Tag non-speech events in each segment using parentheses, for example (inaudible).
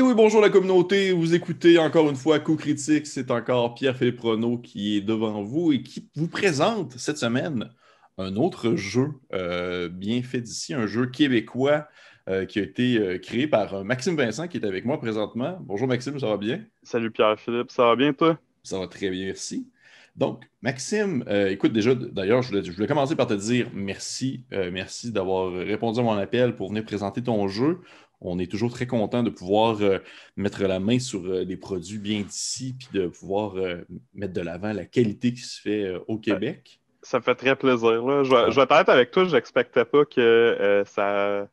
Et oui, bonjour la communauté. Vous écoutez encore une fois Coup Critique. C'est encore Pierre-Philippe Renaud qui est devant vous et qui vous présente cette semaine un autre jeu euh, bien fait d'ici, un jeu québécois euh, qui a été euh, créé par Maxime Vincent qui est avec moi présentement. Bonjour Maxime, ça va bien? Salut Pierre-Philippe, ça va bien toi? Ça va très bien, merci. Donc, Maxime, écoute, déjà, d'ailleurs, je, je voulais, commencer par te dire merci. merci d'avoir répondu à mon appel pour venir présenter ton jeu on est toujours très content de pouvoir euh, mettre la main sur euh, des produits bien d'ici, puis de pouvoir euh, mettre de l'avant la qualité qui se fait au Québec. Ça me fait très plaisir. Là. Je, vais, être avec toi, je n'expectais pas que ça.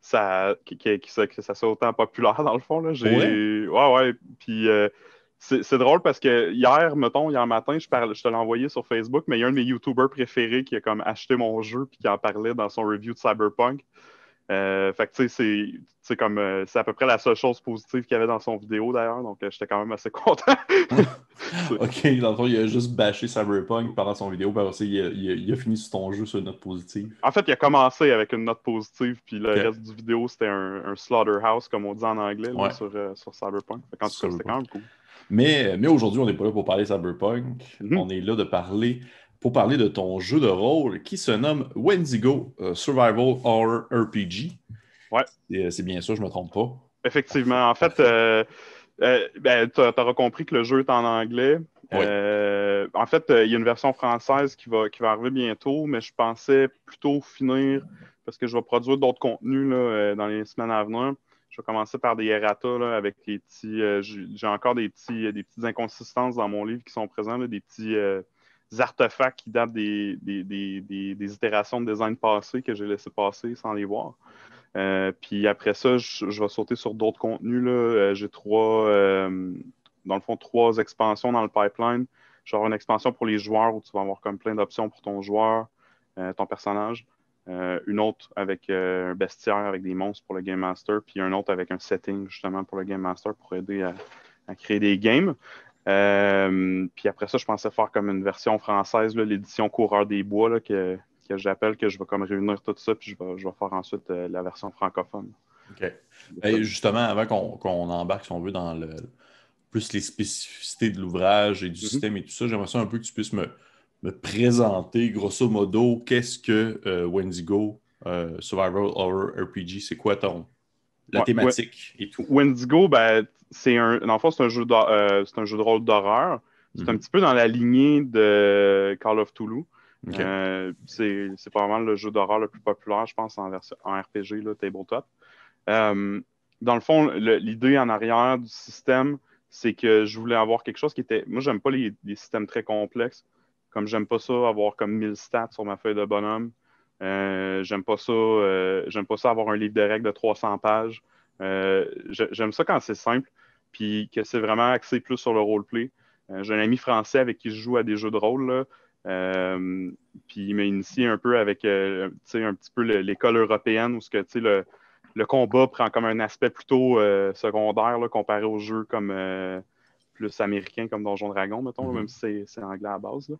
Ça, que, ça soit autant populaire dans le fond. Là. Ouais. ouais, ouais. Puis c'est drôle parce que hier, mettons, hier matin, je, je te l'ai envoyé sur Facebook, mais il y a un de mes YouTubers préférés qui a comme acheté mon jeu puis qui en parlait dans son review de Cyberpunk. Euh, fait que tu sais, c'est comme euh, c'est à peu près la seule chose positive qu'il y avait dans son vidéo d'ailleurs, donc euh, j'étais quand même assez (laughs) content. (laughs) ok, dans le fond, il a juste bâché Cyberpunk pendant son vidéo, puis il a, il, a, fini sur ton jeu sur une note positive. En fait, il a commencé avec une note positive, puis le reste du vidéo c'était un, slaughterhouse, comme on dit en anglais, sur, sur, Cyberpunk. Fait tout c'était quand même cool. Mais, mais aujourd'hui, on n'est pas là pour parler Cyberpunk, mm-hmm. on est là de parler pour parler de ton jeu de rôle qui se nomme Wendigo euh, Survival Horror RPG. Ouais. Euh, c'est bien ça, je ne me trompe pas. Effectivement. En fait, euh, ben, tu auras compris que le jeu est en anglais. en fait, il y a une version française qui va, qui va arriver bientôt, mais je pensais plutôt finir parce que je vais produire d'autres contenus dans les semaines à venir. Je vais commencer par des errata avec les petits. J'ai encore des, petits, des petites inconsistances dans mon livre qui sont présents, des petits artefacts qui datent des, des, itérations de design passées que j'ai laissé passer sans les voir. Euh, puis après ça, je, vais sauter sur d'autres contenus. Euh, j'ai trois, euh, dans le fond, trois expansions dans le pipeline. Genre une expansion pour les joueurs où tu vas avoir comme plein d'options pour ton joueur, ton personnage. une autre avec un bestiaire avec des monstres pour le Game Master, puis un autre avec un setting justement pour le Game Master pour aider à créer des games. Euh, puis après ça, je pensais faire comme une version française, l'édition Coureur des Bois, que, j'appelle, que je vais comme réunir tout ça, puis je vais, faire ensuite euh, la version francophone. OK. justement, avant qu'on embarque, si on veut, dans le, plus les spécificités de l'ouvrage et du mm-hmm. système et tout ça, j'aimerais ça un peu que tu puisses me, présenter, grosso modo, qu'est-ce que euh, Wendigo Survival Horror RPG, c'est quoi ton, la thématique et tout? Wendigo, ben, c'est un, c'est un, jeu de, euh, un jeu de rôle d'horreur. C'est un mhm. petit peu dans la lignée de Call of Toulouse. Euh, c'est, c'est probablement le jeu d'horreur le plus populaire, je pense, en, version, en RPG, là, tabletop. Euh, dans le fond, l'idée en arrière du système, c'est que je voulais avoir quelque chose qui était. Moi, j'aime pas les, les, systèmes très complexes. Comme j'aime pas ça, avoir comme 1000 stats sur ma feuille de bonhomme. Euh, j'aime pas ça. J'aime pas ça avoir un livre de règles de 300 pages. Euh, j'aime ça quand c'est simple, puis que c'est vraiment axé plus sur le roleplay. J'ai un ami français avec qui je joue à des jeux de rôle. puis il m'a initié un peu avec un petit peu l'école européenne où ce que, le, le combat prend comme un aspect plutôt secondaire comparé aux jeux comme plus américains comme Donjon Dragon, mettons, mm-hmm. même si c'est anglais à base.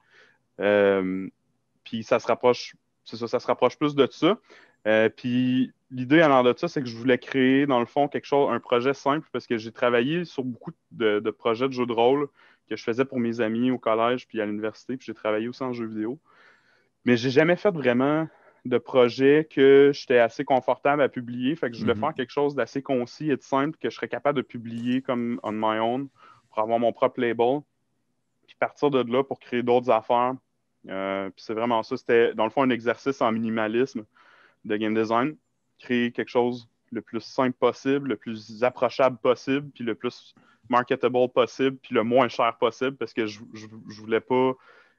puis ça se rapproche ça, ça se rapproche plus de ça. Euh, puis l'idée allant de ça, c'est que je voulais créer, dans le fond, quelque chose, un projet simple, parce que j'ai travaillé sur beaucoup de, projets de jeux de rôle que je faisais pour mes amis au collège puis à l'université, puis j'ai travaillé aussi en jeux vidéo. Mais j'ai jamais fait vraiment de projet que j'étais assez confortable à publier. Fait que je voulais mm-hmm. faire quelque chose d'assez concis et de simple que je serais capable de publier comme on my own pour avoir mon propre label. Puis partir de là pour créer d'autres affaires euh, c'est vraiment ça. C'était, dans le fond, un exercice en minimalisme de game design. Créer quelque chose le plus simple possible, le plus approchable possible, puis le plus marketable possible, puis le moins cher possible, parce que je, je, voulais pas.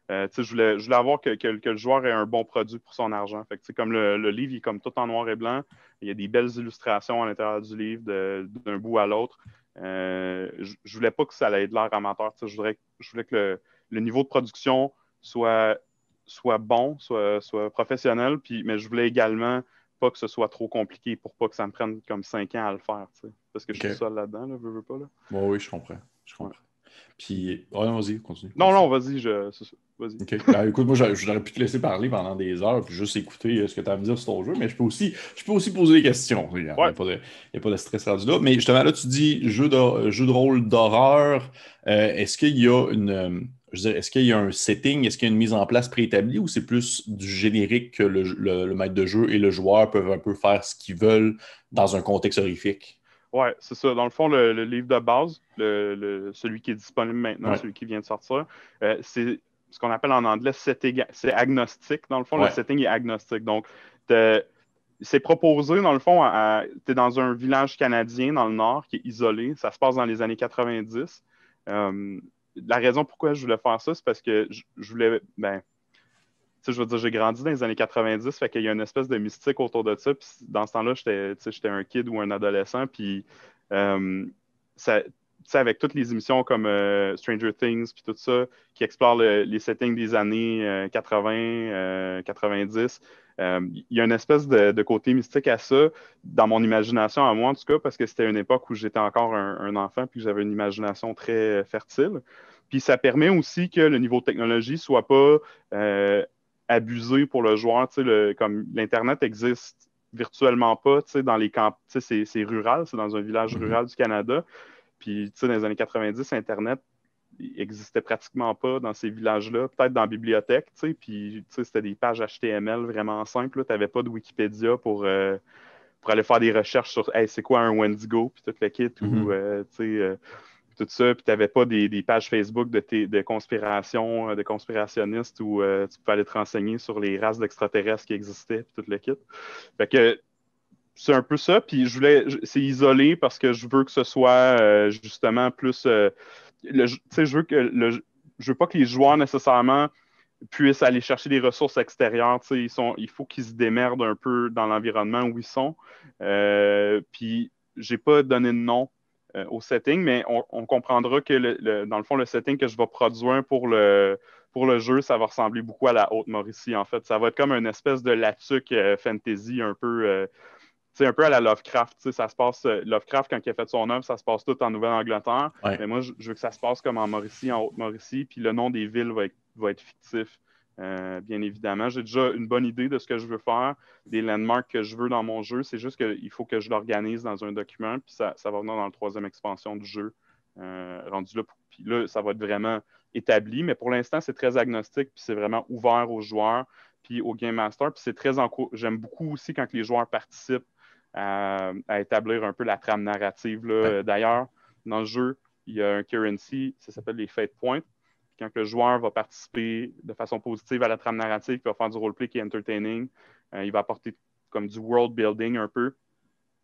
Euh, je, voulais, je voulais avoir que, le joueur ait un bon produit pour son argent. Fait que, comme le, livre est comme tout en noir et blanc, il y a des belles illustrations à l'intérieur du livre d'un bout à l'autre. Euh, je, voulais pas que ça être de l'air amateur. Je voulais, je voulais que le, niveau de production soit, soit bon, soit, soit professionnel, puis, mais je voulais également pas que ce soit trop compliqué pour pas que ça me prenne comme cinq ans à le faire, parce que je suis seul là-dedans, là, veux, veux pas. Là. oui, je comprends. Je comprends. Puis, vas-y, continue. Non, non, vas-y, je... Vas-y. OK. Ben, écoute, moi, j'aurais pu te laisser parler pendant des heures puis juste écouter euh, ce que tu as à me dire sur ton jeu, mais je peux aussi, je peux aussi poser des questions. Il n'y a, pas de stress rendu là. Mais justement, là, tu dis jeu de, jeu de rôle d'horreur. Euh, est-ce qu'il y a une. Euh, je est-ce qu'il y a un setting, est-ce qu'il y a une mise en place préétablie ou c'est plus du générique que le, le, maître de jeu et le joueur peuvent un peu faire ce qu'ils veulent dans un contexte horrifique? Oui, c'est ça. Dans le fond, le, livre de base, celui qui est disponible maintenant, celui qui vient de sortir, c'est ce qu'on appelle en anglais c'est agnostique. Dans le fond, le setting est agnostique. Donc, c'est proposé, dans le fond, tu es dans un village canadien dans le nord qui est isolé. Ça se passe dans les années 90. Euh, la raison pourquoi je voulais faire ça, c'est parce que je, voulais. Ben, je veux dire, j'ai grandi dans les années 90, fait qu'il y a une espèce de mystique autour de ça. Puis dans ce temps-là, j'étais un kid ou un adolescent. Puis euh, avec toutes les émissions comme euh, Stranger Things puis tout ça, qui explorent les settings des années 80, 90, il y a une espèce de, côté mystique à ça, dans mon imagination à moi en tout cas, parce que c'était une époque où j'étais encore un, enfant puis que j'avais une imagination très fertile. Puis ça permet aussi que le niveau de technologie soit pas euh, abusé pour le joueur. Le, comme l'Internet existe virtuellement pas dans les camps, c'est rural, c'est dans un village mm-hmm. rural du Canada. Puis, dans les années 90, Internet n'existait pratiquement pas dans ces villages-là, peut-être dans la bibliothèque, puis c'était des pages HTML vraiment simples. Tu n'avais pas de Wikipédia pour, euh, pour aller faire des recherches sur hey, c'est quoi un Wendigo, puis tout le kit, ou mm-hmm. euh, euh, tout ça, puis tu n'avais pas des, pages Facebook de, de conspiration, de conspirationnistes où tu pouvais aller te renseigner sur les races d'extraterrestres qui existaient, puis tout le kit. Fait que c'est un peu ça. Puis je voulais, c'est isolé parce que je veux que ce soit euh, justement plus. Euh, je veux que le, je veux pas que les joueurs nécessairement puissent aller chercher des ressources extérieures. Ils sont, il faut qu'ils se démerdent un peu dans l'environnement où ils sont. Euh, puis j'ai pas donné de nom euh, au setting, mais on, comprendra que le, dans le fond, le setting que je vais produire pour le, pour le jeu, ça va ressembler beaucoup à la Haute-Mauricie, en fait. Ça va être comme une espèce de latuc fantasy un peu c'est un peu à la Lovecraft. Ça se passe, euh, Lovecraft, quand il a fait son œuvre, ça se passe tout en Nouvelle-Angleterre. Mais moi, je, veux que ça se passe comme en Mauricie, en Haute-Mauricie, puis le nom des villes va être, fictif, euh, bien évidemment. J'ai déjà une bonne idée de ce que je veux faire, des landmarks que je veux dans mon jeu. C'est juste qu'il faut que je l'organise dans un document, puis ça, va venir dans la troisième expansion du jeu, euh, rendu là. Puis là, ça va être vraiment établi, mais pour l'instant, c'est très agnostique, puis c'est vraiment ouvert aux joueurs, puis au Game Master. Puis c'est très J'aime beaucoup aussi quand les joueurs participent à, établir un peu la trame narrative. D'ailleurs, dans le jeu, il y a un currency, ça s'appelle les fate points. Quand le joueur va participer de façon positive à la trame narrative, il va faire du roleplay qui est entertaining, euh, il va apporter comme du world building un peu.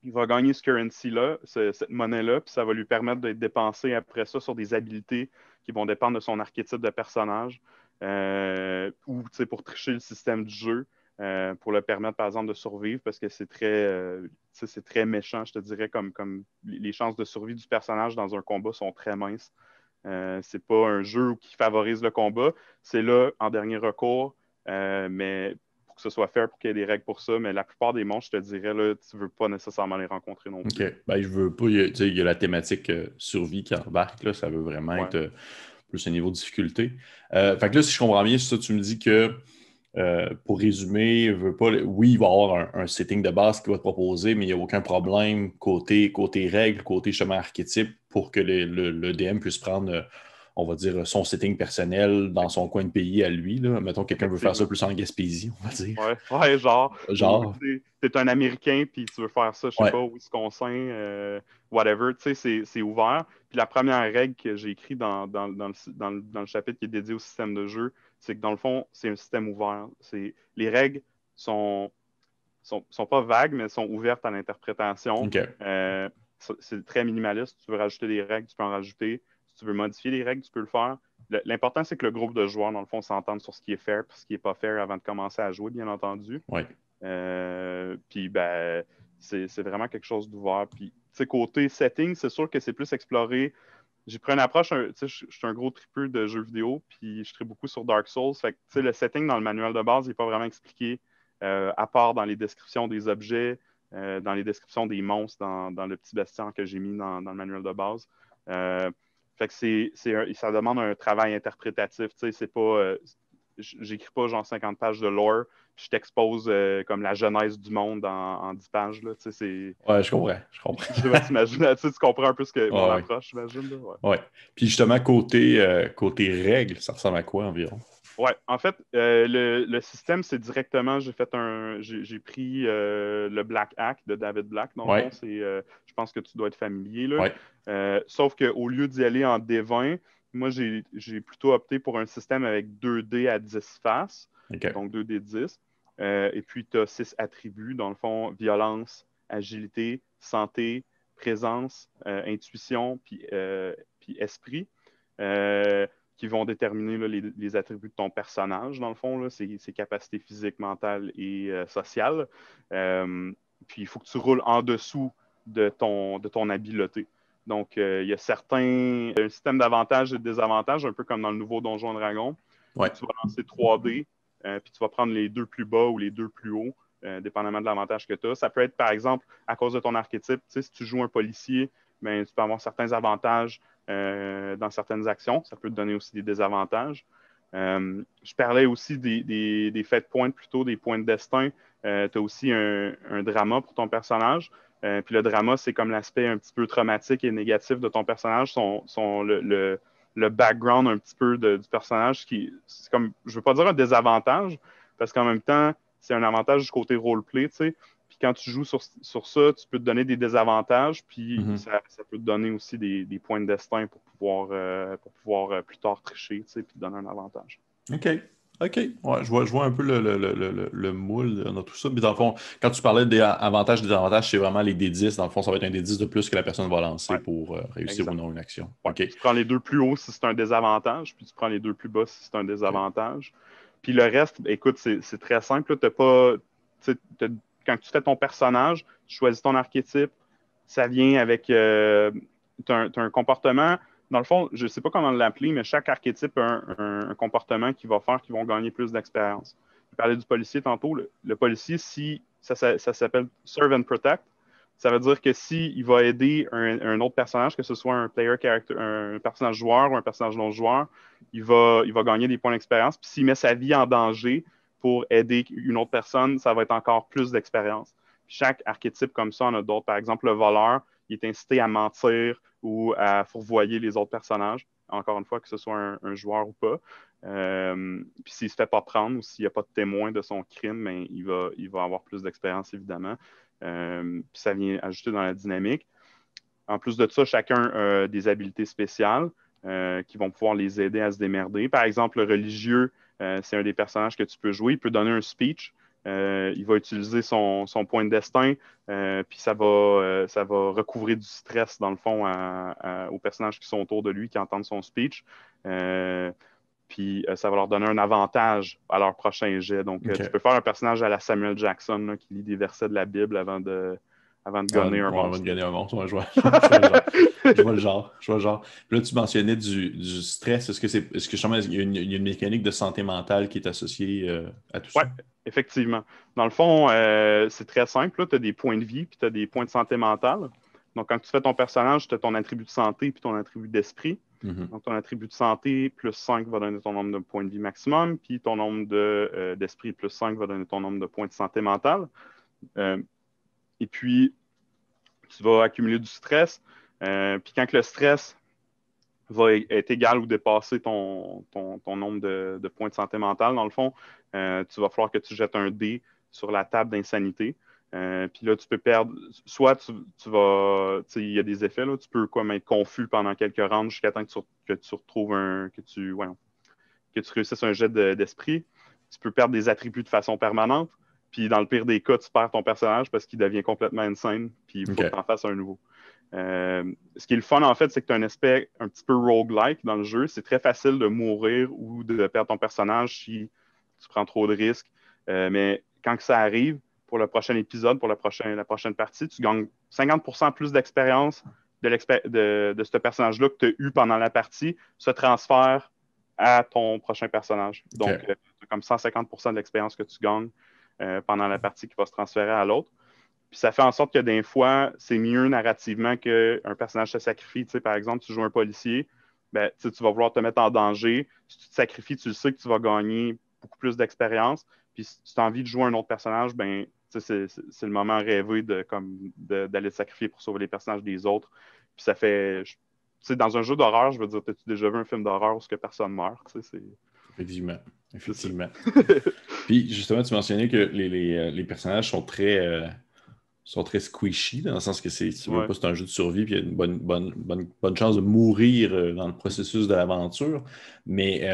Il va gagner ce currency-là, cette monnaie-là, puis ça va lui permettre d'être dépensé après ça sur des habilités qui vont dépendre de son archétype de personnage euh, ou pour tricher le système du jeu. Euh, pour le permettre, par exemple, de survivre parce que c'est très, c'est très méchant, je te dirais, comme, comme les chances de survie du personnage dans un combat sont très minces. Euh, c'est pas un jeu qui favorise le combat, c'est là en dernier recours, euh, mais pour que ce soit fair, pour qu'il y ait des règles pour ça, mais la plupart des monstres, je te dirais, là, tu veux pas nécessairement les rencontrer non plus. OK. Ben, je veux pas, il y, a, la thématique survie qui embarque, là, ça veut vraiment être plus un niveau de difficulté. fait que là, si je comprends bien, ça, tu me dis que euh, pour résumer, veut pas, oui, il va y avoir un, setting de base qui va être proposé, mais il n'y a aucun problème côté, côté règles, côté chemin archétype pour que le, DM puisse prendre, euh, on va dire, son setting personnel dans son coin de pays à lui. Là. Mettons, quelqu'un veut faire ça plus en Gaspésie, on va dire. Ouais, genre. Genre. T'es un Américain, puis tu veux faire ça, je sais pas, au Wisconsin, euh, whatever, tu sais, c'est ouvert. Puis la première règle que j'ai écrite dans, dans, le, chapitre qui est dédié au système de jeu, c'est que dans le fond, c'est un système ouvert. Les règles sont, sont, sont, pas vagues, mais sont ouvertes à l'interprétation. Euh, c'est très minimaliste. Si tu veux rajouter des règles, tu peux en rajouter. Si tu veux modifier les règles, tu peux le faire. L'important, c'est que le groupe de joueurs, dans le fond, s'entende sur ce qui est fair et ce qui n'est pas fair avant de commencer à jouer, bien entendu. Euh, puis, ben, c'est vraiment quelque chose d'ouvert. Puis, côté setting, c'est sûr que c'est plus exploré j'ai pris une approche, je suis un gros tripeux de jeux vidéo, puis je traite beaucoup sur Dark Souls. Fait que, le setting dans le manuel de base n'est pas vraiment expliqué, euh, à part dans les descriptions des objets, euh, dans les descriptions des monstres dans, le petit bastien que j'ai mis dans, le manuel de base. Euh, Fait que c'est, ça demande un travail interprétatif. C'est pas. J'écris pas genre 50 pages de lore, puis je t'expose euh, comme la genèse du monde en, 10 pages. Là, c'est... Ouais, je comprends. Je comprends. (laughs) tu comprends un peu ce que mon approche, j'imagine. Ouais. ouais. Puis justement, côté, euh, côté règles, ça ressemble à quoi environ? Oui, en fait, euh, le, système, c'est directement, j'ai fait un. J'ai pris euh, le Black Hack de David Black. Donc, c'est, je pense que tu dois être familier. Là. sauf qu'au lieu d'y aller en D20, moi, j'ai plutôt opté pour un système avec 2 D à 10 faces. Donc 2 D 10. et puis, tu as 6 attributs, dans le fond, violence, agilité, santé, présence, intuition, puis, puis esprit qui vont déterminer les, attributs de ton personnage, dans le fond, ses, capacités physiques, mentales et euh, sociales. Euh, puis il faut que tu roules en dessous de ton, de ton habileté. Donc, euh, il y a certains un système d'avantages et de désavantages, un peu comme dans le nouveau Donjon Dragon. Tu vas lancer 3D, puis tu vas prendre les deux plus bas ou les deux plus hauts, dépendamment de l'avantage que tu as. Ça peut être, par exemple, à cause de ton archétype. Si tu joues un policier, ben, tu peux avoir certains avantages euh, dans certaines actions. Ça peut te donner aussi des désavantages. Euh, je parlais aussi des, des, des faits de pointe, plutôt des points de destin. Euh, tu as aussi un, drama pour ton personnage. puis le drama, c'est comme l'aspect un petit peu traumatique et négatif de ton personnage, son, le, background un petit peu du personnage qui, c'est comme, je veux pas dire un désavantage, parce qu'en même temps, c'est un avantage du côté roleplay, tu sais. Puis quand tu joues sur, ça, tu peux te donner des désavantages, puis mhm. ça, peut te donner aussi des, points de destin pour pouvoir, euh, pour pouvoir euh, plus tard tricher, tu sais, puis te donner un avantage. OK. OK. Ouais, je, vois, je vois un peu le, le, moule dans tout ça. Mais dans le fond, quand tu parlais des avantages et désavantages, c'est vraiment les D10. Dans le fond, ça va être un D10 de plus que la personne va lancer pour euh, réussir ou non une action. OK. Tu prends les deux plus hauts si c'est un désavantage, puis tu prends les deux plus bas si c'est un désavantage. Puis le reste, écoute, c'est très simple. Tu pas quand tu fais ton personnage, tu choisis ton archétype, ça vient avec. Euh, tu as, un comportement. Dans le fond, je ne sais pas comment l'appeler, mais chaque archétype a un, comportement qui va faire qu'ils vont gagner plus d'expérience. Je parlais du policier tantôt. Le, policier, si ça, s'appelle Serve and Protect, ça veut dire que s'il va aider un, autre personnage, que ce soit un player character, un personnage joueur ou un personnage non joueur, il va, il va gagner des points d'expérience. Puis s'il met sa vie en danger, pour aider une autre personne, ça va être encore plus d'expérience. Chaque archétype comme ça, on a d'autres. Par exemple, le voleur, il est incité à mentir ou à fourvoyer les autres personnages. Encore une fois, que ce soit un, joueur ou pas. Euh, puis s'il ne se fait pas prendre ou s'il n'y a pas de témoin de son crime, ben, il, va, il va avoir plus d'expérience, évidemment. Euh, puis ça vient ajouter dans la dynamique. En plus de ça, chacun a des habiletés spéciales euh, qui vont pouvoir les aider à se démerder. Par exemple, le religieux, c'est un des personnages que tu peux jouer. Il peut donner un speech. Euh, il va utiliser son, point de destin, euh, puis ça va, ça va recouvrir du stress, dans le fond, aux personnages qui sont autour de lui, qui entendent son speech. puis ça va leur donner un avantage à leur prochain jet. Donc, tu peux faire un personnage à la Samuel Jackson qui lit des versets de la Bible avant de, avant de gagner un monstre. Avant de gagner un monstre, je, vois, (laughs) je, vois, le genre. Je vois le genre. là, tu mentionnais du, du stress. Est-ce que c'est est-ce que il y, a une, il y, a une, mécanique de santé mentale qui est associée euh, à tout ça? Oui, effectivement. Dans le fond, euh, c'est très simple. Tu as des points de vie puis tu as des points de santé mentale. Donc, quand tu fais ton personnage, tu as ton attribut de santé puis ton attribut d'esprit. Mm-hmm. Donc, ton attribut de santé plus 5 va donner ton nombre de points de vie maximum, puis ton nombre euh, d'esprit plus 5 va donner ton nombre de points de santé mentale. Et puis, tu vas accumuler du stress. Euh, puis quand le stress va être égal ou dépasser ton, ton, nombre de, points de santé mentale, dans le fond, euh, tu vas falloir que tu jettes un dé sur la table d'insanité. Euh, puis là, tu peux perdre, soit tu, vas, il y a des effets, là, tu peux être confus pendant quelques rounds jusqu'à temps que tu, que tu retrouves un, que tu, que tu réussisses un jet d'esprit. tu peux perdre des attributs de façon permanente. Puis dans le pire des cas, tu perds ton personnage parce qu'il devient complètement insane, puis il faut que tu en fasses un nouveau. Euh, ce qui est le fun, en fait, c'est que tu as un aspect un petit peu roguelike dans le jeu. C'est très facile de mourir ou de perdre ton personnage si tu prends trop de risques. Euh, mais quand ça arrive, pour le prochain épisode, pour la prochaine partie, tu gagnes 50% plus d'expérience de, de, ce personnage-là que tu as eu pendant la partie, se transfère à ton prochain personnage. Donc, euh, tu as comme 150 de l'expérience que tu gagnes euh, pendant la partie qui va se transférer à l'autre. Puis ça fait en sorte que des fois, c'est mieux narrativement qu'un personnage se sacrifie. Tu sais, par exemple, tu joues un policier, ben, tu vas vouloir te mettre en danger. Si tu te sacrifies, tu le sais que tu vas gagner beaucoup plus d'expérience. Puis si tu as envie de jouer un autre personnage, ben, c'est le moment rêvé de, d'aller te sacrifier pour sauver les personnages des autres. Puis ça fait. Dans un jeu d'horreur, je veux dire, as-tu déjà vu un film d'horreur où que personne meurt? Effectivement. Effectivement. (laughs) Puis justement, tu mentionnais que les, euh, personnages sont très. Euh, sont très squishy, dans le sens que c'est, c'est un jeu de survie, puis il y a une bonne, bonne, bonne, bonne chance de mourir euh, dans le processus de l'aventure. Mais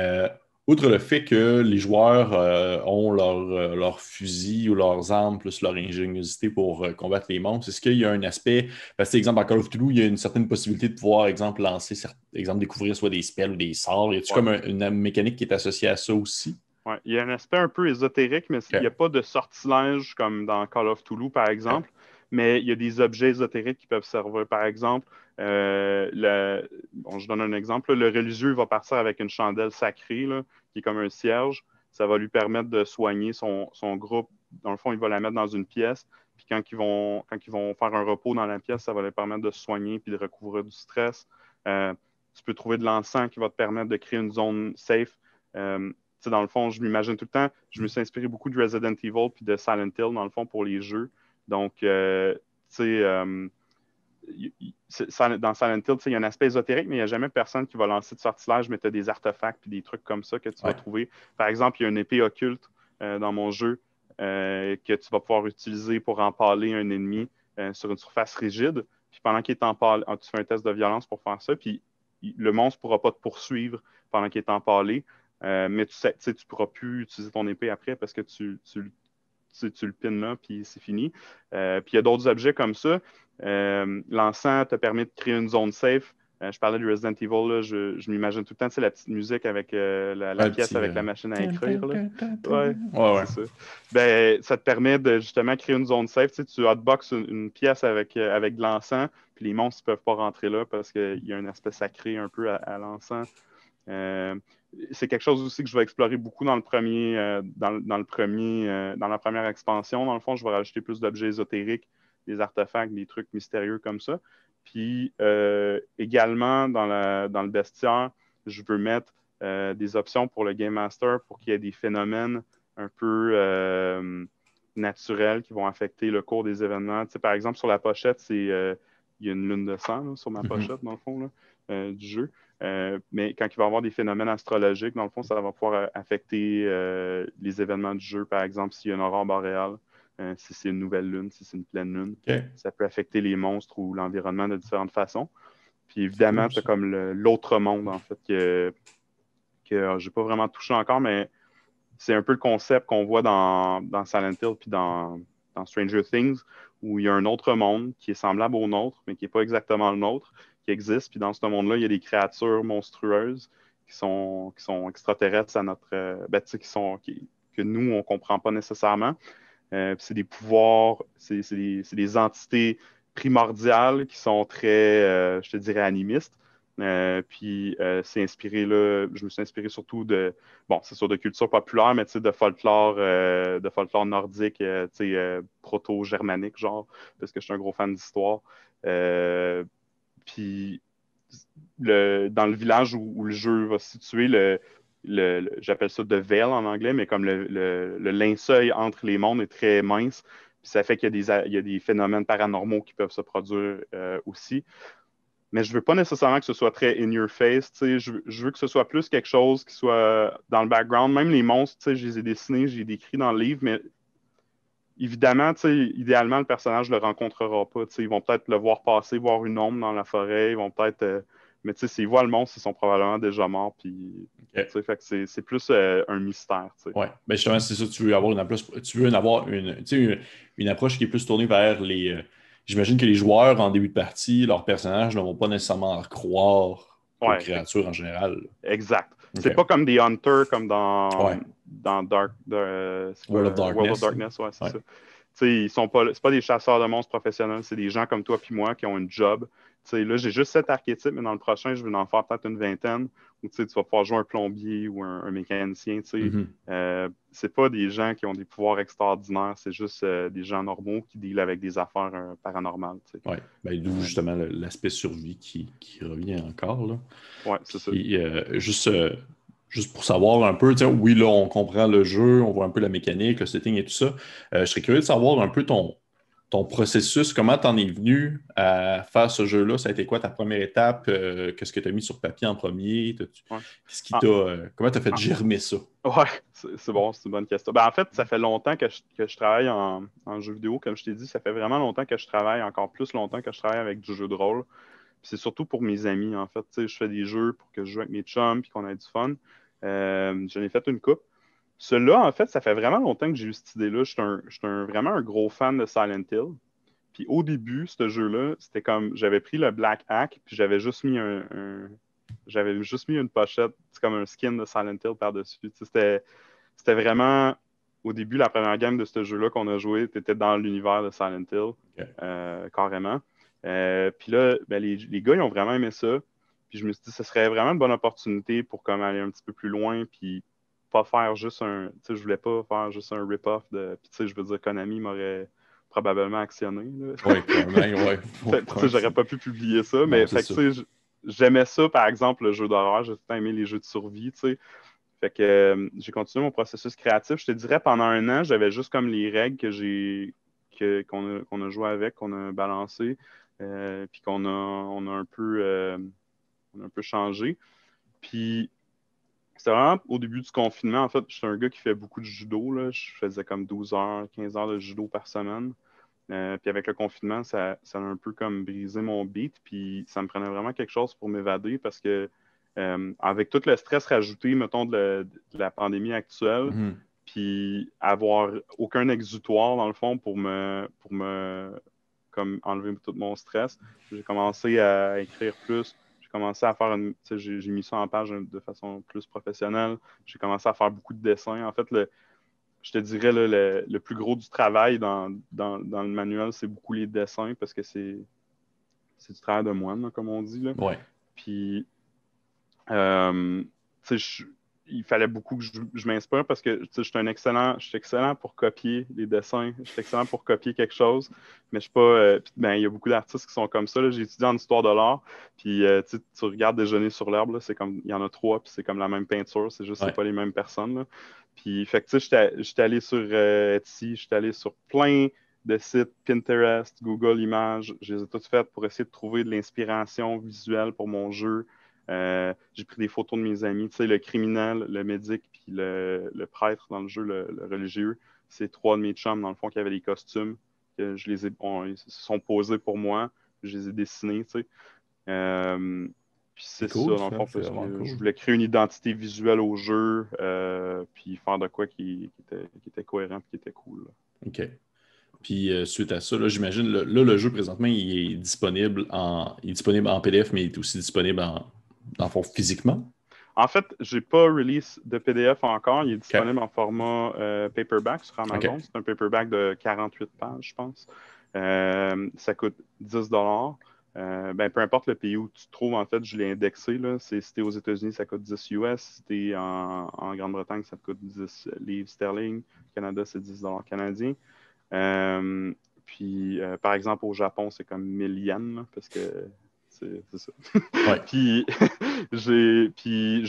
outre le fait que les joueurs euh, ont leur, leur, fusil ou leurs armes plus leur ingéniosité pour euh, combattre les monstres, est-ce qu'il y a un aspect, parce que exemple, en Call of Duty, il y a une certaine possibilité de pouvoir, exemple, lancer, exemple, découvrir soit des spells ou des sorts. Y a-t-il comme une mécanique qui est associée à ça aussi? Oui, il y a un aspect un peu ésotérique, mais il n'y a pas de sortilège comme dans Call of Toulouse, par exemple. Mais il y a des objets ésotériques qui peuvent servir. Par exemple, euh, je donne un exemple. le religieux va partir avec une chandelle sacrée, qui est comme un cierge. Ça va lui permettre de soigner son, groupe. Dans le fond, il va la mettre dans une pièce. Puis quand ils, vont, quand vont faire un repos dans la pièce, ça va leur permettre de se soigner puis de recouvrir du stress. Euh, tu peux trouver de l'encens qui va te permettre de créer une zone safe. Euh, dans le fond, je m'imagine tout le temps, je me suis inspiré beaucoup de Resident Evil puis de Silent Hill, dans le fond, pour les jeux. Donc, euh, tu sais, dans Silent Hill, il y a un aspect ésotérique, mais il n'y a jamais personne qui va lancer de sortilège, mais tu as des artefacts et des trucs comme ça que tu vas trouver. Par exemple, il y a une épée occulte euh, dans mon jeu euh, que tu vas pouvoir utiliser pour empaler un ennemi euh, sur une surface rigide. Puis pendant qu'il est empalé, ah, tu fais un test de violence pour faire ça, puis le monstre ne pourra pas te poursuivre pendant qu'il est empalé. mais tu sais, tu ne pourras plus utiliser ton épée après parce que tu, tu, tu, le pines là, puis c'est fini. puis il y a d'autres objets comme ça. Euh, l'encens te permet de créer une zone safe. Euh, je parlais du Resident Evil, je, m'imagine tout le temps, c'est la petite musique avec euh, la, pièce avec la machine à écrire. Là. Ouais, ouais, Ça. Ben, ça te permet de justement créer une zone safe. Tu, sais, tu hotbox une, pièce avec, avec de l'encens, puis les monstres ne peuvent pas rentrer là parce qu'il y a un aspect sacré un peu à, l'encens. c'est quelque chose aussi que je vais explorer beaucoup dans le premier, dans, le premier, dans la première expansion. Dans le fond, je vais rajouter plus d'objets ésotériques des artefacts, des trucs mystérieux comme ça. Puis euh, également, dans, dans, le bestiaire, je veux mettre euh, des options pour le Game Master pour qu'il y ait des phénomènes un peu euh, naturels qui vont affecter le cours des événements. par exemple, sur la pochette, c'est il y a une lune de sang sur ma mhm. pochette, dans le fond, du jeu. mais quand il va y avoir des phénomènes astrologiques, dans le fond, ça va pouvoir affecter les événements du jeu. Par exemple, s'il y a une aurore boréale, euh, si c'est une nouvelle lune, si c'est une pleine lune. Ça peut affecter les monstres ou l'environnement de différentes façons. Puis évidemment, as comme l'autre monde, en fait, que, que euh, j'ai pas vraiment touché encore, mais c'est un peu le concept qu'on voit dans, dans, Silent Hill puis dans, Stranger Things, où il y a un autre monde qui est semblable au nôtre, mais qui n'est pas exactement le nôtre, qui existe. Puis dans ce monde-là, il y a des créatures monstrueuses qui sont, qui sont extraterrestres à notre. Euh, ben, qui sont, que nous, on ne comprend pas nécessairement. Euh, c'est des pouvoirs, c'est des, entités primordiales qui sont très, euh, je te dirais, animistes. Euh, puis c'est inspiré là, je me suis inspiré surtout de, bon, c'est sûr de culture populaire, mais de folklore, de folklore nordique, proto-germanique, genre, parce que je suis un gros fan d'histoire. puis dans le village où, où, le jeu va se situer, le, j'appelle ça de veil en anglais, mais comme le, le, linceul entre les mondes est très mince. ça fait qu'il y, a des phénomènes paranormaux qui peuvent se produire euh, aussi. Mais je ne veux pas nécessairement que ce soit très in your face. Je, je, veux que ce soit plus quelque chose qui soit dans le background. Même les monstres, je les ai dessinés, j'ai décrits dans le livre, mais évidemment, idéalement, le personnage ne le rencontrera pas. Ils vont peut-être le voir passer, voir une ombre dans la forêt. Ils vont peut-être. Euh, mais tu sais, s'ils voient le monstre, ils sont probablement déjà morts. Puis, c'est plus euh, un mystère. Oui, mais ben, justement, c'est ça. Tu veux avoir une approche, tu veux avoir une, une, approche qui est plus tournée vers les. Euh, j'imagine que les joueurs, en début de partie, leurs personnages ne vont pas nécessairement croire aux créatures en général. Exact. C'est pas comme des Hunters, comme dans, dans Dark, World of Darkness. World of Darkness, ouais, c'est ça ils sont pas, c'est pas des chasseurs de monstres professionnels, c'est des gens comme toi puis moi qui ont une job. là, j'ai juste cet archétype, mais dans le prochain, je vais en faire peut-être une vingtaine où tu vas pouvoir jouer un plombier ou un, mécanicien. Mm-hmm. Euh, c'est pas des gens qui ont des pouvoirs extraordinaires, c'est juste euh, des gens normaux qui dealent avec des affaires euh, paranormales. Oui, ben, d'où justement l'aspect survie qui, revient encore. Oui, c'est ça. juste juste pour savoir un peu, oui, là, on comprend le jeu, on voit un peu la mécanique, le setting et tout ça. Euh, je serais curieux de savoir un peu ton, ton processus, comment tu en es venu à faire ce jeu-là? Ça a été quoi ta première étape? Euh, qu'est-ce que tu as mis sur papier en premier? Qu'est-ce qui ah. euh, comment tu as fait ah. germer ça? Oui, c'est bon, c'est une bonne question. Ben, en fait, ça fait longtemps que je, travaille en, en, jeu vidéo. Comme je t'ai dit, ça fait vraiment longtemps que je travaille, encore plus longtemps que je travaille avec du jeu de rôle. C'est surtout pour mes amis, en fait. Je fais des jeux pour que je joue avec mes chums et qu'on ait du fun. Euh, j'en ai fait une coupe. Celui-là, en fait, ça fait vraiment longtemps que j'ai eu cette idée-là. Je suis vraiment un gros fan de Silent Hill. Puis au début, ce jeu-là, c'était comme j'avais pris le Black Hack, puis j'avais juste mis un, j'avais juste mis une pochette, c'est comme un skin de Silent Hill par-dessus. C'était, c'était vraiment au début, la première game de ce jeu-là qu'on a joué, tu étais dans l'univers de Silent Hill, euh, carrément. Euh, puis là, ben, les, les, gars, ils ont vraiment aimé ça. Puis je me suis dit, ce serait vraiment une bonne opportunité pour comme aller un petit peu plus loin, puis pas faire juste un. Tu sais, je voulais pas faire juste un rip-off de. Puis tu sais, je veux dire, Konami m'aurait probablement actionné. Oui, oui. (laughs) J'aurais pas pu publier ça, mais fait tu sais, j'aimais ça, par exemple, le jeu d'horreur. J'ai tout aimé les jeux de survie, tu sais. Fait que euh, j'ai continué mon processus créatif. Je te dirais, pendant un an, j'avais juste comme les règles que j'ai qu'on a, a, joué avec, qu'on a balancé, euh, puis qu'on a, on a un peu euh, on a un peu changé. Puis, c'est vraiment au début du confinement. En fait, je suis un gars qui fait beaucoup de judo. Là. Je faisais comme 12 heures, 15 heures de judo par semaine. Euh, puis avec le confinement, ça, a un peu comme brisé mon beat. Puis ça me prenait vraiment quelque chose pour m'évader parce que euh, avec tout le stress rajouté, mettons, de, la pandémie actuelle, mm-hmm. puis avoir aucun exutoire, dans le fond, pour me, pour me comme enlever tout mon stress, j'ai commencé à écrire plus, j'ai commencé à faire une. J'ai mis ça en page de façon plus professionnelle. J'ai commencé à faire beaucoup de dessins. En fait, le, je te dirais le, le, plus gros du travail dans, dans, le manuel, c'est beaucoup les dessins parce que c'est du travail de moine, comme on dit. Là. Ouais. Puis, euh, tu sais, il fallait beaucoup que je, m'inspire parce que je suis un excellent, je suis excellent pour copier les dessins, je suis excellent pour copier quelque chose, mais je suis pas. Euh, ben, il y a beaucoup d'artistes qui sont comme ça. J'ai étudié en histoire de l'art, puis euh, tu regardes Déjeuner sur l'herbe, c'est comme il y en a trois, puis c'est comme la même peinture, c'est juste que c'est pas les mêmes personnes. Puis fait que tu sais, j'étais allé sur euh, Etsy, j'étais allé sur plein de sites Pinterest, Google Images, je les ai toutes faites pour essayer de trouver de l'inspiration visuelle pour mon jeu. Euh, j'ai pris des photos de mes amis. Tu sais, le criminel, le médic, puis le, prêtre dans le jeu, le, religieux. C'est trois de mes chums, dans le fond, qui avaient des costumes. Que je les ai, ils se sont posés pour moi. Je les ai dessinés, tu sais. Euh, puis c'est ça, dans le fond, parce que je voulais créer une identité visuelle au jeu, euh, puis faire de quoi qui, était, qui était, cohérent et qui était cool. OK. Puis suite à ça, j'imagine, là, le jeu présentement, il est disponible en, il est disponible en PDF, mais il est aussi disponible en, dans le fond, physiquement? En fait, je n'ai pas release de PDF encore. Il est disponible en format euh, paperback sur Amazon. C'est un paperback de 48 pages, je pense. Euh, ça coûte 10 euh, ben, peu importe le pays où tu te trouves, en fait, je l'ai indexé. Là. Si tu es aux États-Unis, ça coûte 10 US. Si tu es en, en Grande-Bretagne, ça coûte 10 livres sterling. Au Canada, c'est 10 canadiens. puis, par exemple, au Japon, c'est comme 1000 yens, parce que c'est ça. (laughs) puis, (laughs) j'ai, puis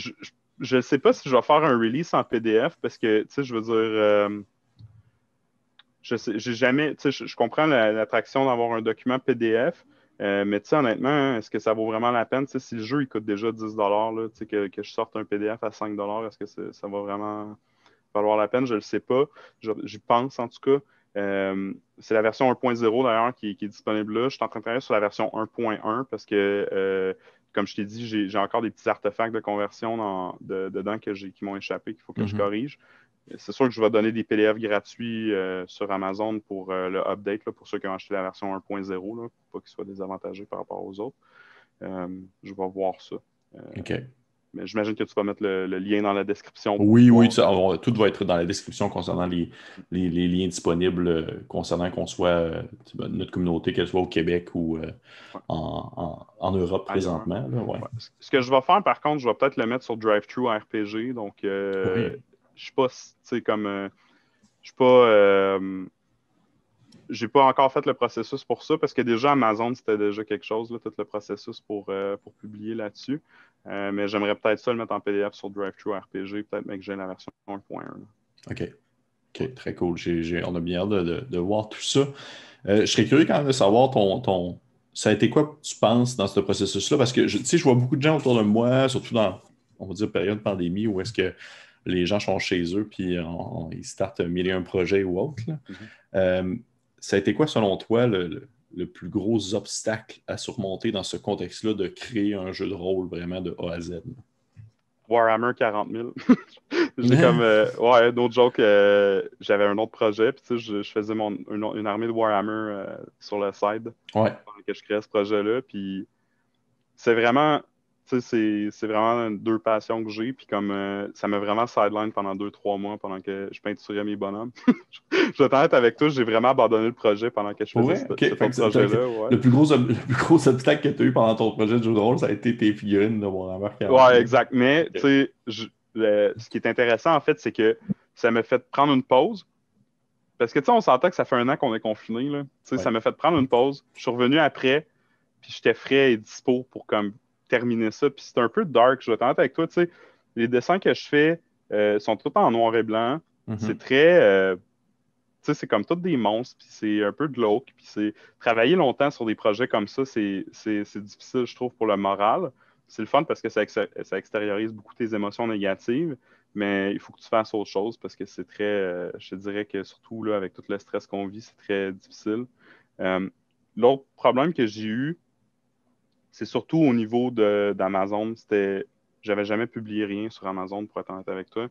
je ne sais pas si je vais faire un release en PDF parce que, tu sais, je veux dire, euh, je sais, j'ai jamais, tu sais, je, comprends l'attraction d'avoir un document PDF, euh, mais tu sais, honnêtement, est-ce que ça vaut vraiment la peine? Tu sais, si le jeu, il coûte déjà 10 là, tu sais, que, que, je sorte un PDF à 5 est-ce que ça va vraiment valoir la peine? Je ne le sais pas. J'y pense, en tout cas. Euh, c'est la version 1.0 d'ailleurs qui, est disponible là. Je suis en train de travailler sur la version 1.1 parce que, euh, comme je t'ai dit, j'ai encore des petits artefacts de conversion dedans que qui m'ont échappé, qu'il faut que je mhm. corrige. C'est sûr que je vais donner des PDF gratuits euh, sur Amazon pour le update, pour ceux qui ont acheté la version 1.0, pour pas qu'ils soient désavantagés par rapport aux autres. je vais voir ça. OK. Mais j'imagine que tu vas mettre le, lien dans la description. Oui, oui, tout va être dans la description concernant les, liens disponibles euh, concernant qu'on soit euh, notre communauté, qu'elle soit au Québec ou euh, en, Europe présentement. Ce que je vais faire, par contre, je vais peut-être le mettre sur DriveThru RPG. Donc, je ne suis pas, comme. je suis pas j'ai pas encore fait le processus pour ça parce que déjà Amazon, c'était déjà quelque chose, tout le processus pour, euh, pour publier là-dessus. Euh, mais j'aimerais peut-être ça le mettre en PDF sur DriveThru RPG, peut-être que j'ai la version 1.1. OK. OK, très cool. on a bien hâte de, voir tout ça. Euh, je serais curieux quand même de savoir ton, ton. Ça a été quoi, tu penses, dans ce processus-là? Parce que je, je vois beaucoup de gens autour de moi, surtout dans, on va dire, période de pandémie, où est-ce que les gens sont chez eux puis ils startent mille et un projets ou autre. Mm-hmm ça a été quoi, selon toi, le, plus gros obstacle à surmonter dans ce contexte-là de créer un jeu de rôle vraiment de A à Z? Warhammer 40 000. J'ai comme, euh, ouais, d'autres joke, euh, j'avais un autre projet, puis tu sais, je, faisais mon, une, armée de Warhammer euh, sur le side ouais. pendant que je créais ce projet-là, puis c'est vraiment, c'est vraiment deux passions que j'ai. Puis comme euh, ça m'a vraiment sideline pendant deux, trois mois pendant que je peinturais mes bonhommes. (laughs) je vais être avec toi, j'ai vraiment abandonné le projet pendant que je faisais ce, projet-là. Le, plus gros, le plus gros obstacle que tu as eu pendant ton projet de jeu de rôle, ça a été tes figurines de Warhammer. Ouais, exact. Mais tu sais, ce qui est intéressant en fait, c'est que ça m'a fait prendre une pause. Parce que tu sais, on s'entend que ça fait un an qu'on est confiné. Ça m'a fait prendre une pause. Je suis revenu après, puis j'étais frais et dispo pour comme terminer ça. Puis c'est un peu dark, je vais t'entendre avec toi. Tu sais, les dessins que je fais euh, sont tout en noir et blanc. Mhm. C'est très. Euh, tu sais, c'est comme tous des monstres, puis c'est un peu glauque. Puis c'est. Travailler longtemps sur des projets comme ça, c'est difficile, je trouve, pour le moral. C'est le fun parce que ça, ça, extériorise beaucoup tes émotions négatives, mais il faut que tu fasses autre chose parce que c'est très. Euh, je te dirais que surtout là, avec tout le stress qu'on vit, c'est très difficile. L'autre problème que j'ai eu, c'est surtout au niveau d'Amazon. C'était. J'avais jamais publié rien sur Amazon pour être honnête avec toi.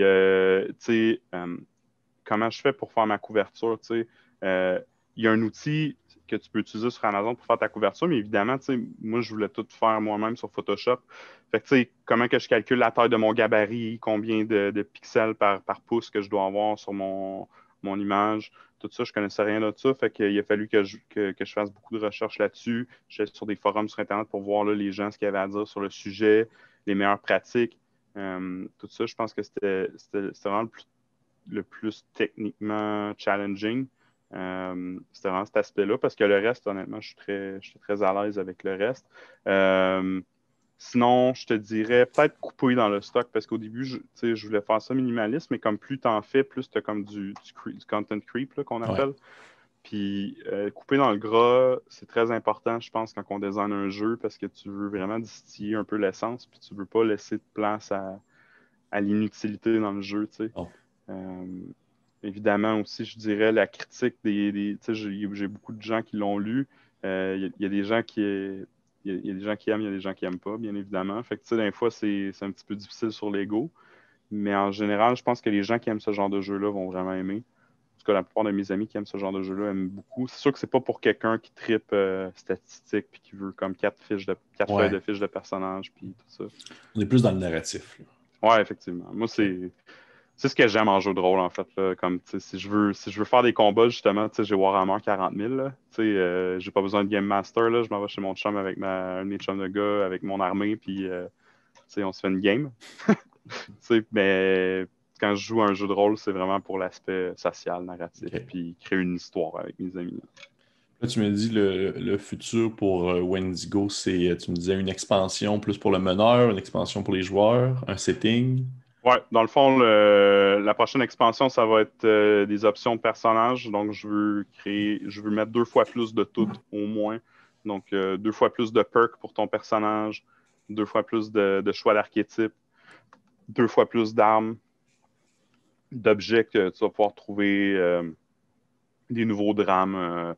Euh, tu sais, euh, comment je fais pour faire ma couverture? Euh, il y a un outil que tu peux utiliser sur Amazon pour faire ta couverture, mais évidemment, moi, je voulais tout faire moi-même sur Photoshop. Fait que, comment que je calcule la taille de mon gabarit, combien de, pixels par, par, pouce que je dois avoir sur mon, mon image, tout ça, je connaissais rien de ça. Fait qu'il a fallu que je, que, je fasse beaucoup de recherches là-dessus. J'étais sur des forums sur Internet pour voir les gens ce qu'ils avaient à dire sur le sujet, les meilleures pratiques. Euh, tout ça, je pense que c'était vraiment le plus, techniquement challenging. Euh, c'était vraiment cet aspect-là, parce que le reste, honnêtement, je suis très, je suis très à l'aise avec le reste. Euh, Sinon, je te dirais peut-être couper dans le stock parce qu'au début, je, je voulais faire ça minimaliste, mais comme plus tu en fais, plus tu as comme du, content creep qu'on appelle. Puis euh, couper dans le gras, c'est très important, je pense, quand on design un jeu parce que tu veux vraiment distiller un peu l'essence, puis tu veux pas laisser de place à, l'inutilité dans le jeu. Oh. Euh, évidemment aussi, je dirais la critique des. j'ai beaucoup de gens qui l'ont lu. Euh, il y, a des gens qui il y, a des gens qui aiment, il y a des gens qui n'aiment pas, bien évidemment. Fait que, tu sais, des fois, c'est un petit peu difficile sur l'ego. Mais en général, je pense que les gens qui aiment ce genre de jeu-là vont vraiment aimer. Parce que la plupart de mes amis qui aiment ce genre de jeu-là aiment beaucoup. C'est sûr que c'est pas pour quelqu'un qui tripe euh, statistique puis qui veut comme quatre fiches de quatre feuilles de fiches de personnages puis tout ça. On est plus dans le narratif. Ouais, effectivement. Moi, c'est c'est ce que j'aime en jeu de rôle, en fait. Comme, si, je veux, si je veux faire des combats, justement, j'ai Warhammer 40 000. Là, euh, j'ai pas besoin de Game Master. Là, je m'en vais chez mon chum avec ma, un de mes chums de gars, avec mon armée, puis euh, on se fait une game. (laughs) mais quand je joue un jeu de rôle, c'est vraiment pour l'aspect social, narratif, puis créer une histoire avec mes amis. Là. tu me dis le, le futur pour euh, Wendigo, c'est, tu me disais une expansion plus pour le meneur, une expansion pour les joueurs, un setting. Dans le fond, la prochaine expansion, ça va être euh, des options de personnages. Donc, je veux créer, je veux mettre deux fois plus de tout, au moins. Donc, euh, deux fois plus de perks pour ton personnage, deux fois plus de, choix d'archétypes, deux fois plus d'armes, d'objets que tu vas pouvoir trouver, euh, des nouveaux drames,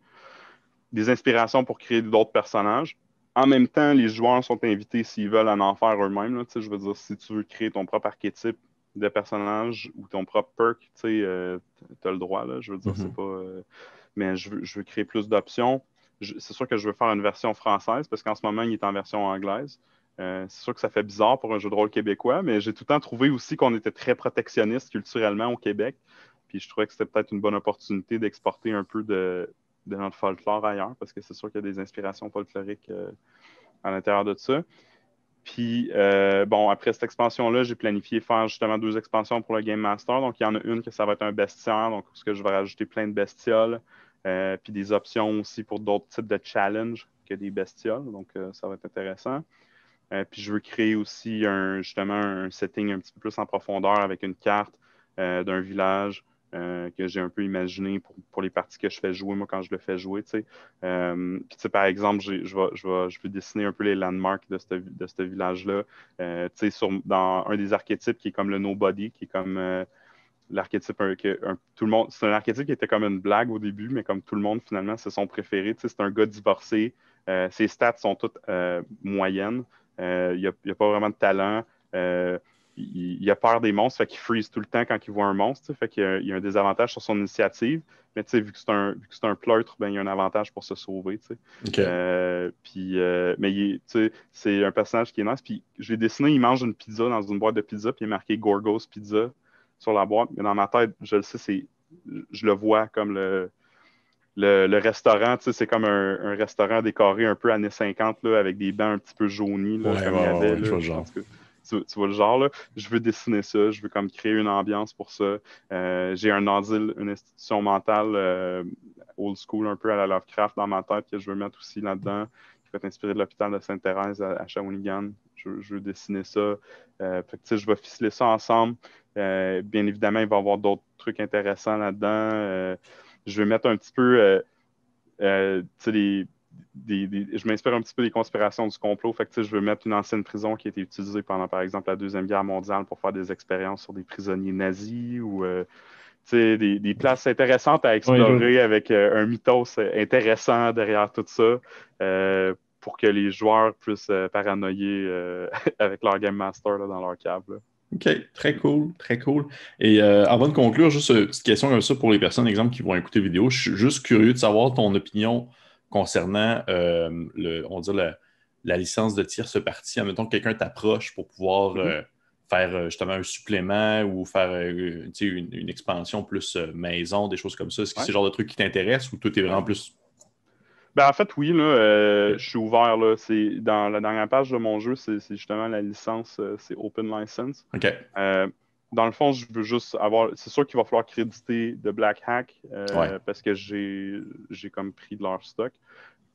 des inspirations pour créer d'autres personnages. En même temps, les joueurs sont invités s'ils veulent en faire eux-mêmes. Je veux dire, si tu veux créer ton propre archétype de personnage ou ton propre perk, tu euh, as le droit. Là, je veux dire, c'est mhm. pas. Euh, mais je veux, créer plus d'options. C'est sûr que je veux faire une version française parce qu'en ce moment, il est en version anglaise. c'est sûr que ça fait bizarre pour un jeu de rôle québécois, mais j'ai tout le temps trouvé aussi qu'on était très protectionniste culturellement au Québec. Puis je trouvais que c'était peut-être une bonne opportunité d'exporter un peu de, notre folklore ailleurs, parce que c'est sûr qu'il y a des inspirations folkloriques à l'intérieur de ça. Puis, euh, bon, après cette expansion-là, j'ai planifié faire justement deux expansions pour le Game Master. Donc, il y en a une que ça va être un bestiaire, donc ce que je vais rajouter plein de bestioles, euh, puis des options aussi pour d'autres types de challenges que des bestioles. Donc, euh, ça va être intéressant. puis, je veux créer aussi un, justement un setting un petit peu plus en profondeur avec une carte d'un village, euh, que j'ai un peu imaginé pour, les parties que je fais jouer, moi, quand je le fais jouer. Euh, par exemple, je, vais dessiner un peu les landmarks de ce village-là. Euh, dans un des archétypes qui est comme le nobody, qui est comme euh, l'archétype que tout le monde. C'est un archétype qui était comme une blague au début, mais comme tout le monde, finalement, c'est son préféré. C'est un gars divorcé. ses stats sont toutes moyennes. Il n'y a, pas vraiment de talent il, a peur des monstres, fait qu'il freeze tout le temps quand il voit un monstre, fait qu'il y, a un désavantage sur son initiative. Mais vu que c'est un, un pleutre, ben, il y a un avantage pour se sauver. Euh, puis, euh, mais c'est un personnage qui est nice. Puis je l'ai dessiné, il mange une pizza dans une boîte de pizza, puis il est marqué Gorgos Pizza sur la boîte. Mais dans ma tête, je le sais, c'est, je le vois comme le, le, restaurant, c'est comme un, restaurant décoré un peu années 50 là, avec des bancs un petit peu jaunis, là, comme il y avait tu, vois le genre, là, je veux dessiner ça, je veux comme créer une ambiance pour ça. Euh, j'ai un asile, une institution mentale euh, old school, un peu à la Lovecraft dans ma tête que je veux mettre aussi là-dedans, qui va être inspiré de l'hôpital de Sainte-Thérèse à, Shawinigan. Je, veux dessiner ça. Euh, je vais ficeler ça ensemble. bien évidemment, il va y avoir d'autres trucs intéressants là-dedans. je vais mettre un petit peu les je m'inspire un petit peu des conspirations du complot. Fait que, je veux mettre une ancienne prison qui a été utilisée pendant, par exemple, la Deuxième Guerre mondiale pour faire des expériences sur des prisonniers nazis ou euh, des, des, places intéressantes à explorer avec euh, un mythos intéressant derrière tout ça euh, pour que les joueurs puissent paranoïer (laughs) avec leur Game Master dans leur câble. OK, très cool, très cool. Et avant de conclure, juste une petite question comme ça pour les personnes, exemple, qui vont écouter la vidéo. Je suis juste curieux de savoir ton opinion concernant euh, le, on la, la, licence de tierce partie. Admettons que quelqu'un t'approche pour pouvoir mm-hmm. euh, faire euh, justement un supplément ou faire une, une, expansion plus maison, des choses comme ça. Est-ce que c'est le genre de truc qui t'intéresse ou tout est vraiment plus. Ben, en fait, oui, là, je suis ouvert. Là, dans la dernière page de mon jeu, c'est, justement la licence, c'est Open License. OK dans le fond, je veux juste avoir. C'est sûr qu'il va falloir créditer de Black Hack euh, parce que j'ai comme pris de leur stock.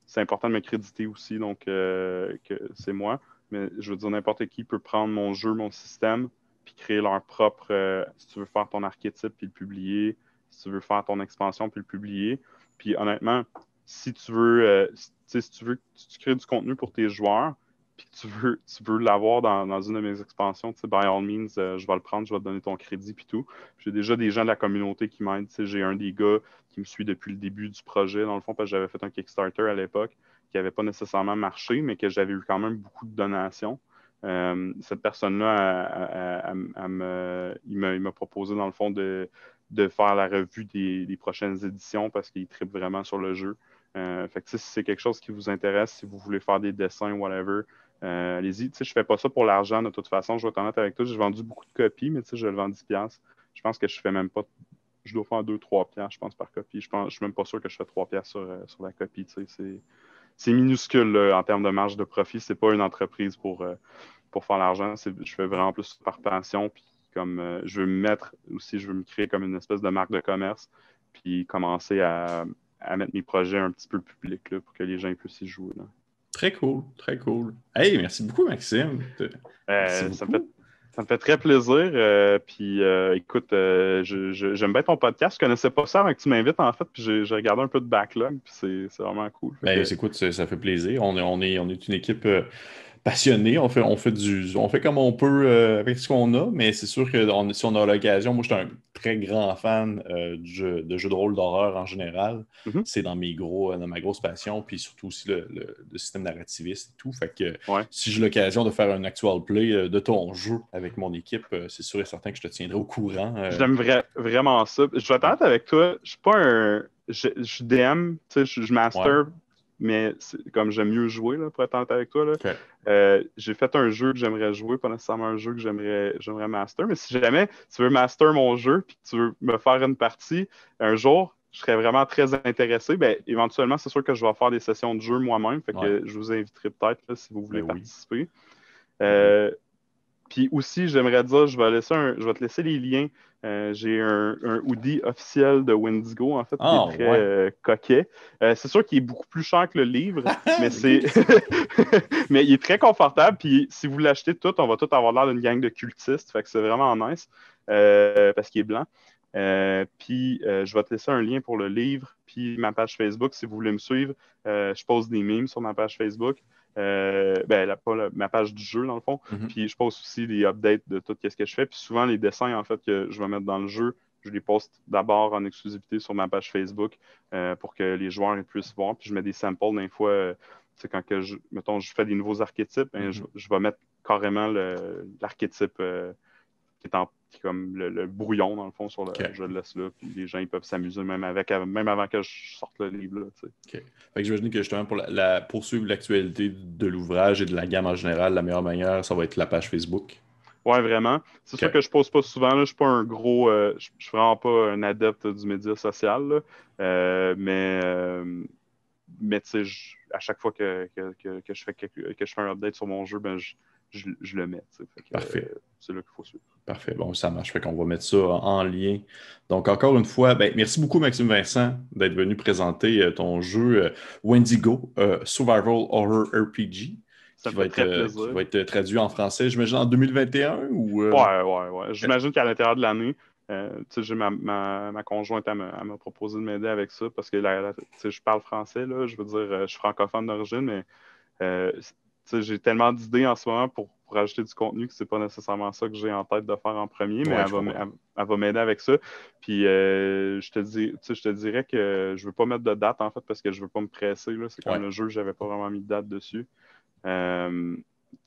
C'est important de me créditer aussi, donc euh, que c'est moi. Mais je veux dire, n'importe qui peut prendre mon jeu, mon système, puis créer leur propre. Euh, si tu veux faire ton archétype, puis le publier. Si tu veux faire ton expansion, puis le publier. Puis honnêtement, si tu veux, si tu veux, si tu crées du contenu pour tes joueurs, puis tu veux, tu veux l'avoir dans, dans, une de mes expansions, tu sais, by all means, euh, je vais le prendre, je vais te donner ton crédit, puis tout. J'ai déjà des gens de la communauté qui m'aident. Tu sais, j'ai un des gars qui me suit depuis le début du projet, dans le fond, parce que j'avais fait un Kickstarter à l'époque qui n'avait pas nécessairement marché, mais que j'avais eu quand même beaucoup de donations. Euh, cette personne-là, il m'a proposé, dans le fond, de, de faire la revue des, des prochaines éditions parce qu'il tripe vraiment sur le jeu. Euh, fait que, si c'est quelque chose qui vous intéresse, si vous voulez faire des dessins, whatever, euh, allez-y. Je ne fais pas ça pour l'argent de toute façon. Je vais être honnête avec toi. J'ai vendu beaucoup de copies, mais je le vends 10$. Je pense que je fais même pas. Je dois faire 2-3$, je pense, par copie. Je ne suis même pas sûr que je fais 3$ sur, euh, sur la copie. C'est minuscule en termes de marge de profit. Ce n'est pas une entreprise pour, euh, pour faire l'argent. Je fais vraiment plus par passion. Puis comme je veux me mettre aussi, je veux me créer comme une espèce de marque de commerce. Puis commencer à, à mettre mes projets un petit peu publics pour que les gens puissent y jouer. Très cool, très cool. Hey, merci beaucoup, Maxime. Euh, ça, me fait, très plaisir. Euh, puis euh, écoute, j'aime bien ton podcast. Je connaissais pas ça avant que tu m'invites, en fait. Puis j'ai regardé un peu de backlog. Puis c'est vraiment cool. Ben, écoute, ça, fait plaisir. On est, on est, on est une équipe passionné. On fait, on fait du, on fait comme on peut euh, avec ce qu'on a, mais c'est sûr que si on a l'occasion, moi je suis un très grand fan euh, de jeux de rôle d'horreur en général. Mm-hmm. C'est dans mes gros, euh, dans ma grosse passion, puis surtout aussi le, système narrativiste et tout. Fait que si j'ai l'occasion de faire un actual play de ton jeu avec mon équipe, c'est sûr et certain que je te tiendrai au courant. J'aime vraiment ça. Je vais être avec toi. Je suis pas un. Je, DM, tu sais, je, master mais comme j'aime mieux jouer, là, pour être honnête avec toi. Euh, j'ai fait un jeu que j'aimerais jouer, pas nécessairement un jeu que j'aimerais, j'aimerais master. Mais si jamais tu veux master mon jeu puis que tu veux me faire une partie un jour, je serais vraiment très intéressé. Ben, éventuellement, c'est sûr que je vais faire des sessions de jeu moi-même. Fait que je vous inviterai peut-être si vous voulez ben participer. Euh, puis aussi, j'aimerais dire, je vais, laisser je vais te laisser les liens. Euh, j'ai un, hoodie officiel de Wendigo, en fait, qui est ah, très euh, coquet. Euh, c'est sûr qu'il est beaucoup plus cher que le livre, (laughs) mais c'est (laughs) mais il est très confortable. Puis si vous l'achetez tout, on va tout avoir l'air d'une gang de cultistes. Fait que c'est vraiment nice parce qu'il est blanc. puis je vais te laisser un lien pour le livre, puis ma page Facebook si vous voulez me suivre. je pose des memes sur ma page Facebook. Euh, ben, pas ma page du jeu, dans le fond. Mhm. Puis je poste aussi des updates de tout ce que je fais. Puis souvent, les dessins, en fait, que je vais mettre dans le jeu, je les poste d'abord en exclusivité sur ma page Facebook euh, pour que les joueurs puissent voir. Puis je mets des samples d'un fois. c'est quand que je, mettons, je fais des nouveaux archétypes, ben, mhm. je, vais mettre carrément l'archétype euh, qui est en comme le, brouillon, dans le fond, sur le je le laisse là. Puis les gens ils peuvent s'amuser même avec, même avant que je sorte le livre. Là, Fait que j'imagine que justement, pour la, poursuivre l'actualité de l'ouvrage et de la gamme en général, la meilleure manière, ça va être la page Facebook. Oui, vraiment. C'est sûr que je pose pas souvent. Là. Je suis pas un gros. Euh, je, suis vraiment pas un adepte du média social. Euh, mais euh, mais tu sais, à chaque fois que, que, que, je fais que, je fais un update sur mon jeu, ben, je, je, le mets. Parfait. Euh, c'est là qu'il faut suivre. Parfait. Bon, ça marche. Fait qu'on va mettre ça en lien. Donc, encore une fois, ben, merci beaucoup, Maxime Vincent, d'être venu présenter euh, ton jeu euh, Wendigo, Survival Horror RPG. Ça qui va, être, qui va être traduit en français, j'imagine, en 2021 ou. Ouais, ouais, ouais. J'imagine qu'à l'intérieur de l'année, j'ai ma, ma, conjointe, m'a proposé de m'aider avec ça parce que je parle français, là, je veux dire, je suis francophone d'origine, mais j'ai tellement d'idées en ce moment pour, pour ajouter du contenu que c'est pas nécessairement ça que j'ai en tête de faire en premier, mais elle, va, m'aider avec ça. Puis euh, je, te dis, je te dirais que je veux pas mettre de date en fait parce que je veux pas me presser. C'est comme le jeu, j'avais pas vraiment mis de date dessus. Euh,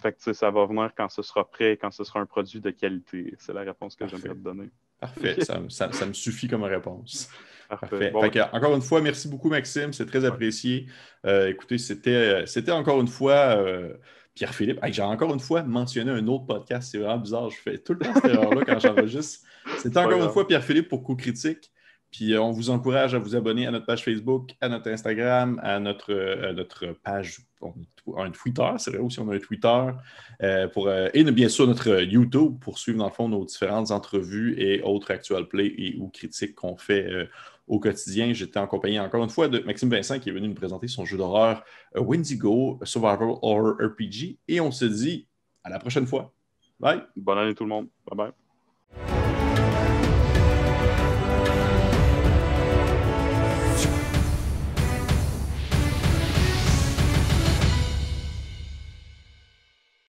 fait que ça va venir quand ce sera prêt, quand ce sera un produit de qualité. C'est la réponse que j'aimerais te donner. Parfait, (laughs) ça, me suffit comme réponse. Parfait. encore une fois, merci beaucoup, Maxime. C'est très apprécié. Euh, écoutez, c'était, c'était encore une fois euh, Pierre-Philippe. j'ai encore une fois mentionné un autre podcast. C'est vraiment bizarre. Je fais tout le temps cette erreur-là quand j'enregistre. (laughs) C'était encore une fois Pierre-Philippe pour Coup Critique. Puis euh, on vous encourage à vous abonner à notre page Facebook, à notre Instagram, à notre, euh, notre page, on un Twitter, c'est vrai aussi, on a un Twitter, euh, pour, et bien sûr notre YouTube pour suivre dans le fond nos différentes entrevues et autres actual play et ou critiques qu'on fait au quotidien. J'étais en compagnie encore une fois de Maxime Vincent qui est venu nous présenter son jeu d'horreur Wendigo Survival Horror RPG et on se dit à la prochaine fois. Bye. Bonne année tout le monde. Bye bye.